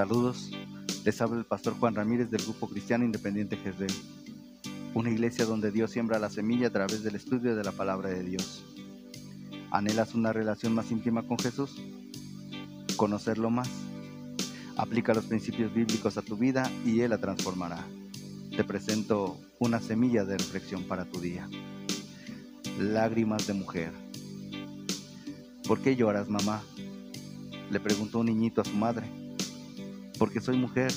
Saludos, les habla el pastor Juan Ramírez del Grupo Cristiano Independiente Jezreel, una iglesia donde Dios siembra la semilla a través del estudio de la palabra de Dios. ¿Anhelas una relación más íntima con Jesús? ¿Conocerlo más? Aplica los principios bíblicos a tu vida y Él la transformará. Te presento una semilla de reflexión para tu día. Lágrimas de mujer. ¿Por qué lloras, mamá? Le preguntó un niñito a su madre. Porque soy mujer,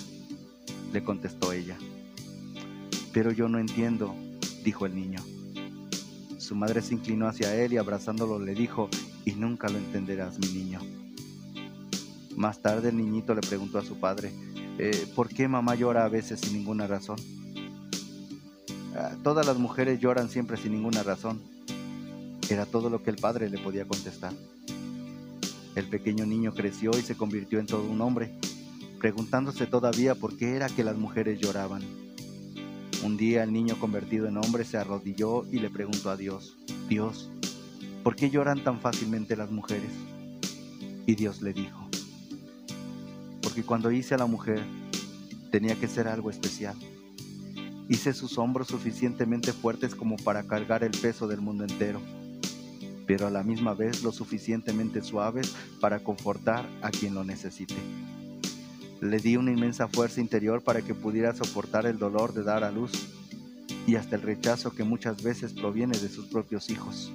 le contestó ella. Pero yo no entiendo, dijo el niño. Su madre se inclinó hacia él y abrazándolo le dijo, y nunca lo entenderás, mi niño. Más tarde el niñito le preguntó a su padre, eh, ¿por qué mamá llora a veces sin ninguna razón? Ah, todas las mujeres lloran siempre sin ninguna razón. Era todo lo que el padre le podía contestar. El pequeño niño creció y se convirtió en todo un hombre, preguntándose todavía por qué era que las mujeres lloraban. Un día el niño convertido en hombre se arrodilló y le preguntó a Dios, Dios, ¿por qué lloran tan fácilmente las mujeres? Y Dios le dijo, porque cuando hice a la mujer tenía que ser algo especial. Hice sus hombros suficientemente fuertes como para cargar el peso del mundo entero pero a la misma vez lo suficientemente suaves para confortar a quien lo necesite. Le di una inmensa fuerza interior para que pudiera soportar el dolor de dar a luz y hasta el rechazo que muchas veces proviene de sus propios hijos.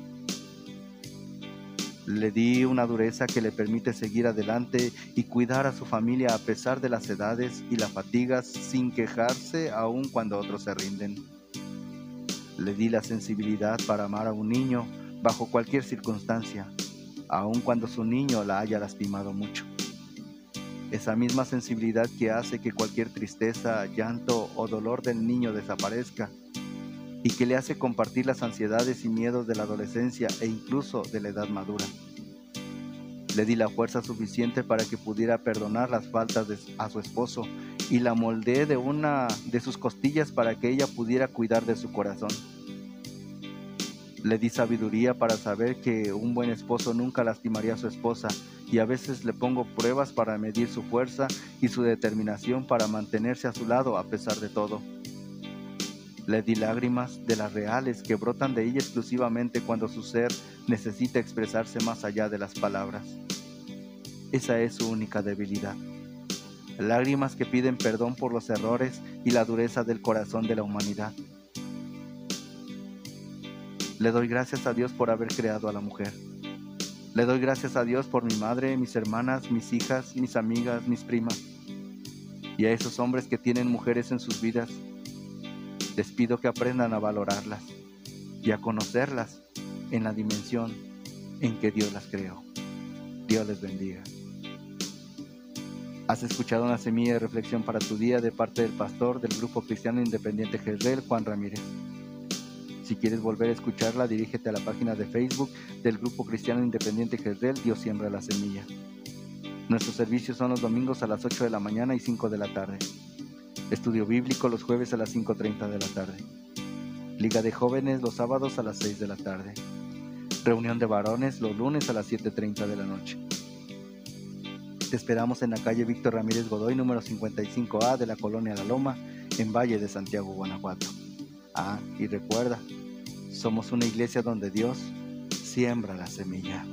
Le di una dureza que le permite seguir adelante y cuidar a su familia a pesar de las edades y las fatigas sin quejarse aun cuando otros se rinden. Le di la sensibilidad para amar a un niño bajo cualquier circunstancia, aun cuando su niño la haya lastimado mucho. Esa misma sensibilidad que hace que cualquier tristeza, llanto o dolor del niño desaparezca y que le hace compartir las ansiedades y miedos de la adolescencia e incluso de la edad madura. Le di la fuerza suficiente para que pudiera perdonar las faltas a su esposo y la moldeé de una de sus costillas para que ella pudiera cuidar de su corazón. Le di sabiduría para saber que un buen esposo nunca lastimaría a su esposa y a veces le pongo pruebas para medir su fuerza y su determinación para mantenerse a su lado a pesar de todo. Le di lágrimas de las reales que brotan de ella exclusivamente cuando su ser necesita expresarse más allá de las palabras. Esa es su única debilidad. Lágrimas que piden perdón por los errores y la dureza del corazón de la humanidad. Le doy gracias a Dios por haber creado a la mujer. Le doy gracias a Dios por mi madre, mis hermanas, mis hijas, mis amigas, mis primas. Y a esos hombres que tienen mujeres en sus vidas, les pido que aprendan a valorarlas y a conocerlas en la dimensión en que Dios las creó. Dios les bendiga. Has escuchado una semilla de reflexión para tu día de parte del pastor del Grupo Cristiano Independiente Jezreel, Juan Ramírez. Si quieres volver a escucharla, dirígete a la página de Facebook del Grupo Cristiano Independiente Jezreel, Dios siembra la semilla. Nuestros servicios son los domingos a las 8 de la mañana y 5 de la tarde. Estudio bíblico los jueves a las 5.30 de la tarde. Liga de jóvenes los sábados a las 6 de la tarde. Reunión de varones los lunes a las 7.30 de la noche. Te esperamos en la calle Víctor Ramírez Godoy, número 55A de la colonia La Loma, en Valle de Santiago, Guanajuato. Ah, y recuerda, somos una iglesia donde Dios siembra la semilla.